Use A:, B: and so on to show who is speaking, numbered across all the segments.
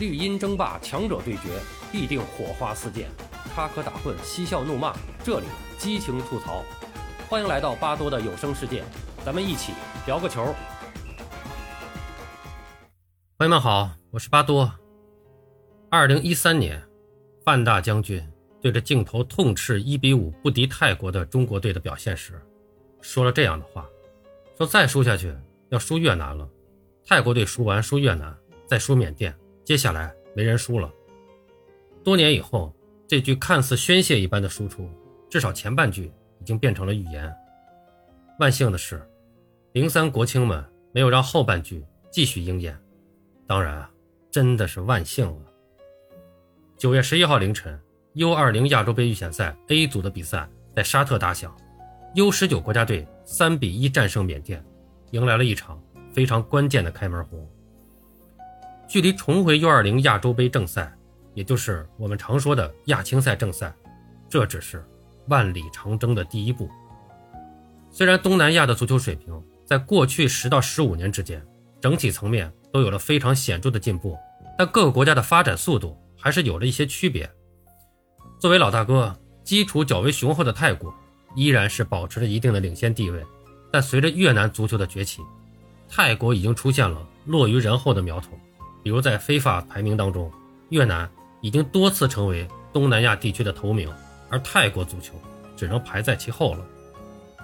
A: 绿茵争霸，强者对决，必定火花四溅；插科打诨，嬉笑怒骂，这里激情吐槽。欢迎来到巴多的有声世界，咱们一起聊个球。朋友们好，我是巴多。二零一三年，范大将军对着镜头痛斥一比五不敌泰国的中国队的表现时，说了这样的话：说再输下去要输越南了。泰国队输完输越南，再输缅甸，接下来没人输了。多年以后，这句看似宣泄一般的输出，至少前半句已经变成了预言。万幸的是，零三国青们没有让后半句继续应验。当然啊，真的是万幸了。九月十一号凌晨，U 二零亚洲杯预选赛 A 组的比赛在沙特打响，U 十九国家队三比一战胜缅甸，迎来了一场。非常关键的开门红，距离重回 U20 亚洲杯正赛，也就是我们常说的亚青赛正赛，这只是万里长征的第一步。虽然东南亚的足球水平在过去十到十五年之间，整体层面都有了非常显著的进步，但各个国家的发展速度还是有了一些区别。作为老大哥，基础较为雄厚的泰国依然是保持着一定的领先地位，但随着越南足球的崛起。泰国已经出现了落于人后的苗头，比如在非法排名当中，越南已经多次成为东南亚地区的头名，而泰国足球只能排在其后了。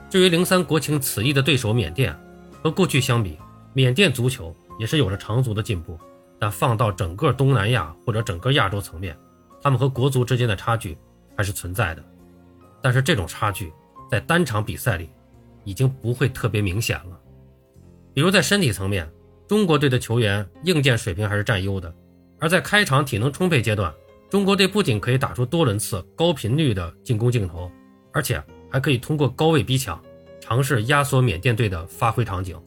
A: 至于零三国青此役的对手缅甸，和过去相比，缅甸足球也是有着长足的进步，但放到整个东南亚或者整个亚洲层面，他们和国足之间的差距还是存在的。但是这种差距在单场比赛里已经不会特别明显了。比如在身体层面，中国队的球员硬件水平还是占优的；而在开场体能充沛阶段，中国队不仅可以打出多轮次、高频率的进攻镜头，而且还可以通过高位逼抢，尝试压缩缅甸队的发挥场景。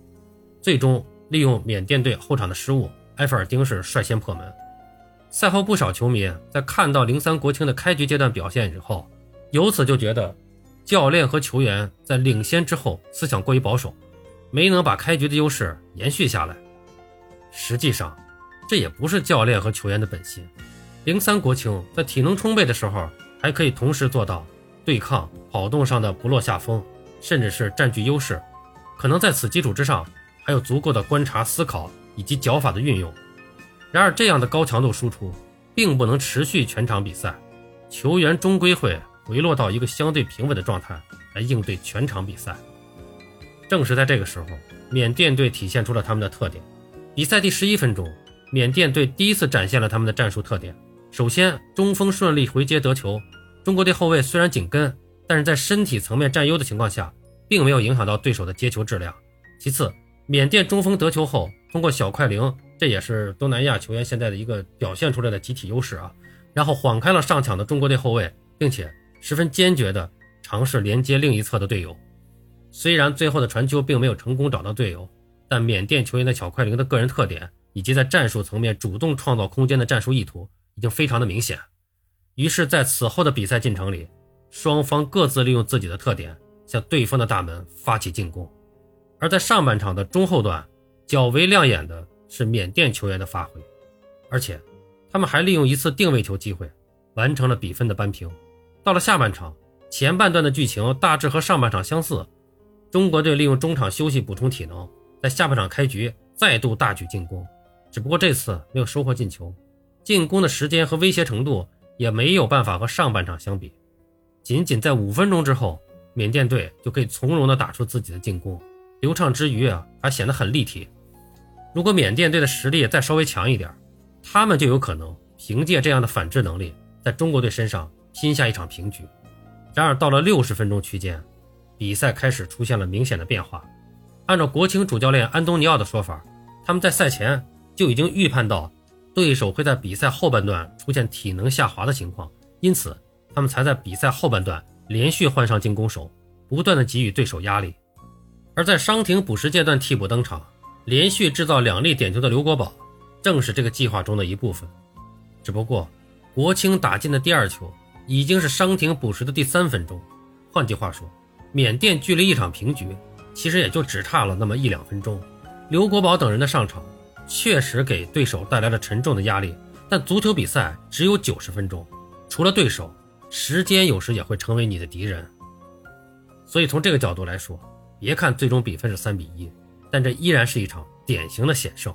A: 最终利用缅甸队后场的失误，埃弗尔丁是率先破门。赛后，不少球迷在看到零三国青的开局阶段表现之后，由此就觉得教练和球员在领先之后思想过于保守。没能把开局的优势延续下来，实际上，这也不是教练和球员的本心。零三国青在体能充沛的时候，还可以同时做到对抗、跑动上的不落下风，甚至是占据优势。可能在此基础之上，还有足够的观察、思考以及脚法的运用。然而，这样的高强度输出并不能持续全场比赛，球员终归会回落到一个相对平稳的状态来应对全场比赛。正是在这个时候，缅甸队体现出了他们的特点。比赛第十一分钟，缅甸队第一次展现了他们的战术特点。首先，中锋顺利回接得球，中国队后卫虽然紧跟，但是在身体层面占优的情况下，并没有影响到对手的接球质量。其次，缅甸中锋得球后，通过小快灵，这也是东南亚球员现在的一个表现出来的集体优势啊，然后晃开了上抢的中国队后卫，并且十分坚决地尝试连接另一侧的队友。虽然最后的传球并没有成功找到队友，但缅甸球员的小快灵的个人特点以及在战术层面主动创造空间的战术意图已经非常的明显。于是，在此后的比赛进程里，双方各自利用自己的特点向对方的大门发起进攻。而在上半场的中后段，较为亮眼的是缅甸球员的发挥，而且他们还利用一次定位球机会完成了比分的扳平。到了下半场，前半段的剧情大致和上半场相似。中国队利用中场休息补充体能，在下半场开局再度大举进攻，只不过这次没有收获进球，进攻的时间和威胁程度也没有办法和上半场相比。仅仅在五分钟之后，缅甸队就可以从容地打出自己的进攻，流畅之余啊，还显得很立体。如果缅甸队的实力再稍微强一点，他们就有可能凭借这样的反制能力，在中国队身上拼下一场平局。然而到了六十分钟区间。比赛开始出现了明显的变化。按照国青主教练安东尼奥的说法，他们在赛前就已经预判到对手会在比赛后半段出现体能下滑的情况，因此他们才在比赛后半段连续换上进攻手，不断的给予对手压力。而在伤停补时阶段替补登场，连续制造两粒点球的刘国宝，正是这个计划中的一部分。只不过，国青打进的第二球已经是伤停补时的第三分钟，换句话说。缅甸距离一场平局，其实也就只差了那么一两分钟。刘国宝等人的上场，确实给对手带来了沉重的压力，但足球比赛只有九十分钟，除了对手，时间有时也会成为你的敌人。所以从这个角度来说，别看最终比分是三比一，但这依然是一场典型的险胜。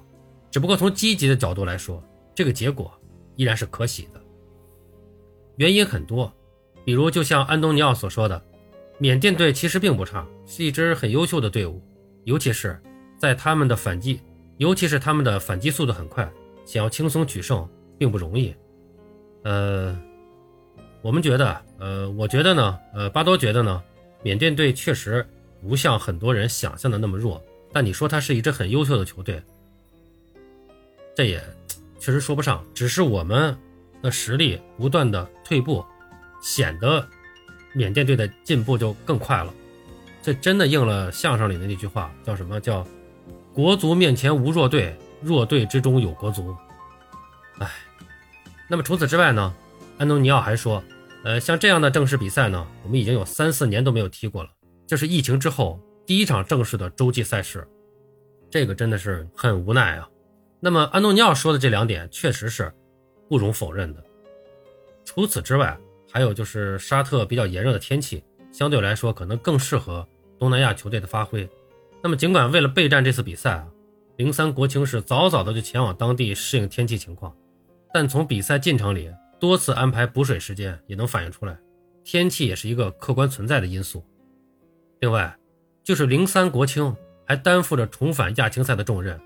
A: 只不过从积极的角度来说，这个结果依然是可喜的。原因很多，比如就像安东尼奥所说的，缅甸队其实并不差，是一支很优秀的队伍，尤其是在他们的反击，尤其是他们的反击速度很快，想要轻松取胜并不容易。呃，我们觉得，呃，我觉得呢，呃，巴多觉得呢，缅甸队确实不像很多人想象的那么弱，但你说他是一支很优秀的球队，这也确实说不上，只是我们。的实力不断的退步，显得缅甸队的进步就更快了。这真的应了相声里的那句话，叫什么叫“国足面前无弱队，弱队之中有国足”。哎，那么除此之外呢？安东尼奥还说，呃，像这样的正式比赛呢，我们已经有三四年都没有踢过了，这是疫情之后第一场正式的洲际赛事，这个真的是很无奈啊。那么安东尼奥说的这两点确实是。不容否认的。除此之外，还有就是沙特比较炎热的天气，相对来说可能更适合东南亚球队的发挥。那么，尽管为了备战这次比赛啊，零三国青是早早的就前往当地适应天气情况，但从比赛进程里多次安排补水时间也能反映出来，天气也是一个客观存在的因素。另外，就是零三国青还担负着重返亚青赛的重任。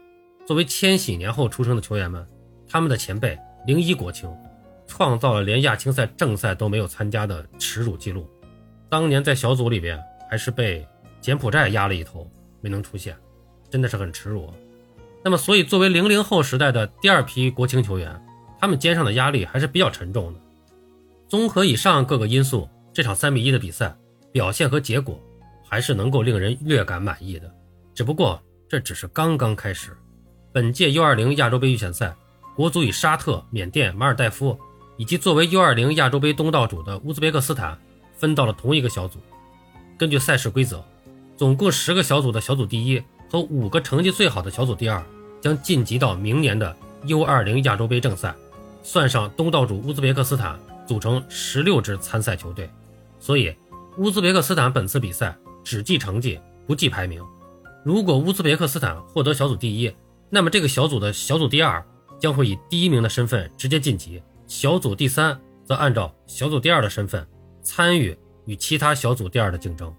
A: 作为千禧年后出生的球员们，他们的前辈。零一国青创造了连亚青赛正赛都没有参加的耻辱记录，当年在小组里边还是被柬埔寨压了一头，没能出现，真的是很耻辱。那么，所以作为零零后时代的第二批国青球员，他们肩上的压力还是比较沉重的。综合以上各个因素，这场三比一的比赛表现和结果还是能够令人略感满意的。只不过这只是刚刚开始，本届 U 二零亚洲杯预选赛。国足与沙特、缅甸、马尔代夫，以及作为 U20 亚洲杯东道主的乌兹别克斯坦分到了同一个小组。根据赛事规则，总共十个小组的小组第一和五个成绩最好的小组第二将晋级到明年的 U20 亚洲杯正赛。算上东道主乌兹别克斯坦，组成十六支参赛球队。所以，乌兹别克斯坦本次比赛只计成绩，不计排名。如果乌兹别克斯坦获得小组第一，那么这个小组的小组第二。将会以第一名的身份直接晋级，小组第三则按照小组第二的身份参与与其他小组第二的竞争。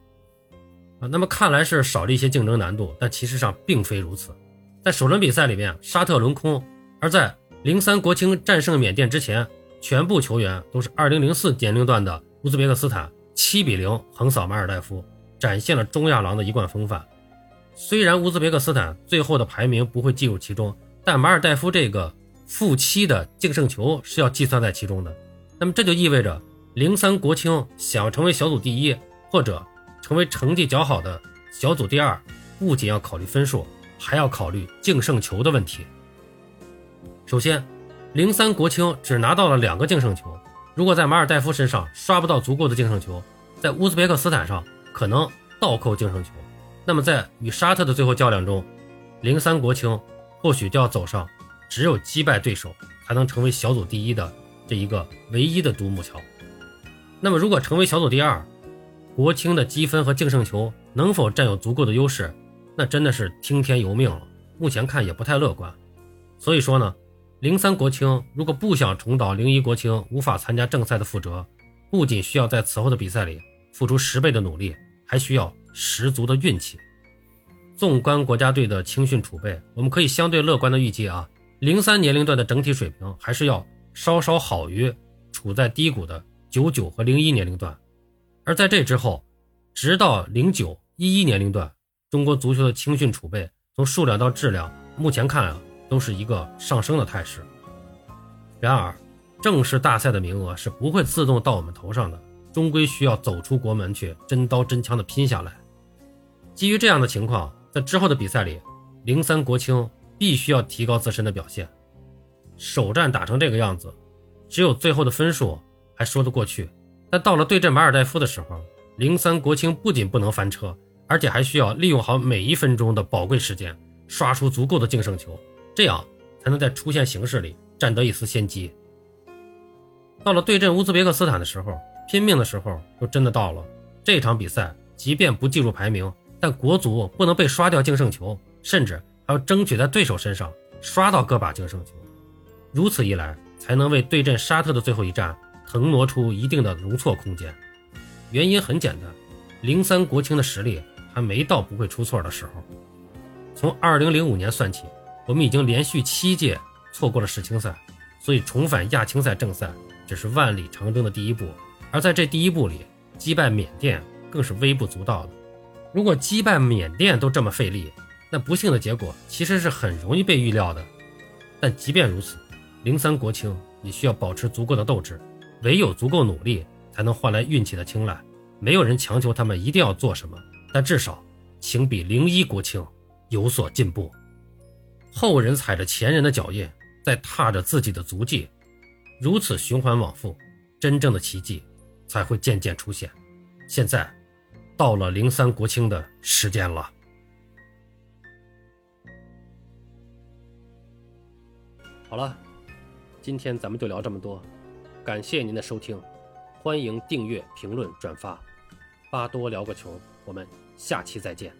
A: 啊，那么看来是少了一些竞争难度，但其实上并非如此。在首轮比赛里面，沙特轮空；而在零三国青战胜缅甸之前，全部球员都是二零零四年龄段的乌兹别克斯坦七比零横扫马尔代夫，展现了中亚狼的一贯风范。虽然乌兹别克斯坦最后的排名不会计入其中。但马尔代夫这个负七的净胜球是要计算在其中的，那么这就意味着零三国青想要成为小组第一，或者成为成绩较好的小组第二，不仅要考虑分数，还要考虑净胜球的问题。首先，零三国青只拿到了两个净胜球，如果在马尔代夫身上刷不到足够的净胜球，在乌兹别克斯坦上可能倒扣净胜球，那么在与沙特的最后较量中，零三国青。或许就要走上只有击败对手才能成为小组第一的这一个唯一的独木桥。那么，如果成为小组第二，国青的积分和净胜球能否占有足够的优势，那真的是听天由命了。目前看也不太乐观。所以说呢，零三国青如果不想重蹈零一国青无法参加正赛的覆辙，不仅需要在此后的比赛里付出十倍的努力，还需要十足的运气。纵观国家队的青训储备，我们可以相对乐观的预计啊，零三年龄段的整体水平还是要稍稍好于处在低谷的九九和零一年龄段。而在这之后，直到零九一一年龄段，中国足球的青训储备从数量到质量，目前看啊，都是一个上升的态势。然而，正式大赛的名额是不会自动到我们头上的，终归需要走出国门去，真刀真枪的拼下来。基于这样的情况。在之后的比赛里，零三国青必须要提高自身的表现。首战打成这个样子，只有最后的分数还说得过去。但到了对阵马尔代夫的时候，零三国青不仅不能翻车，而且还需要利用好每一分钟的宝贵时间，刷出足够的净胜球，这样才能在出线形势里占得一丝先机。到了对阵乌兹别克斯坦的时候，拼命的时候就真的到了。这场比赛即便不计入排名，但国足不能被刷掉净胜球，甚至还要争取在对手身上刷到个把净胜球。如此一来，才能为对阵沙特的最后一战腾挪出一定的容错空间。原因很简单，零三国青的实力还没到不会出错的时候。从二零零五年算起，我们已经连续七届错过了世青赛，所以重返亚青赛正赛只是万里长征的第一步。而在这第一步里，击败缅甸更是微不足道的。如果击败缅甸都这么费力，那不幸的结果其实是很容易被预料的。但即便如此，零三国青也需要保持足够的斗志，唯有足够努力，才能换来运气的青睐。没有人强求他们一定要做什么，但至少，请比零一国庆有所进步。后人踩着前人的脚印，在踏着自己的足迹，如此循环往复，真正的奇迹才会渐渐出现。现在，到了零三国庆的时间了。好了，今天咱们就聊这么多，感谢您的收听，欢迎订阅、评论、转发。巴多聊个球，我们下期再见。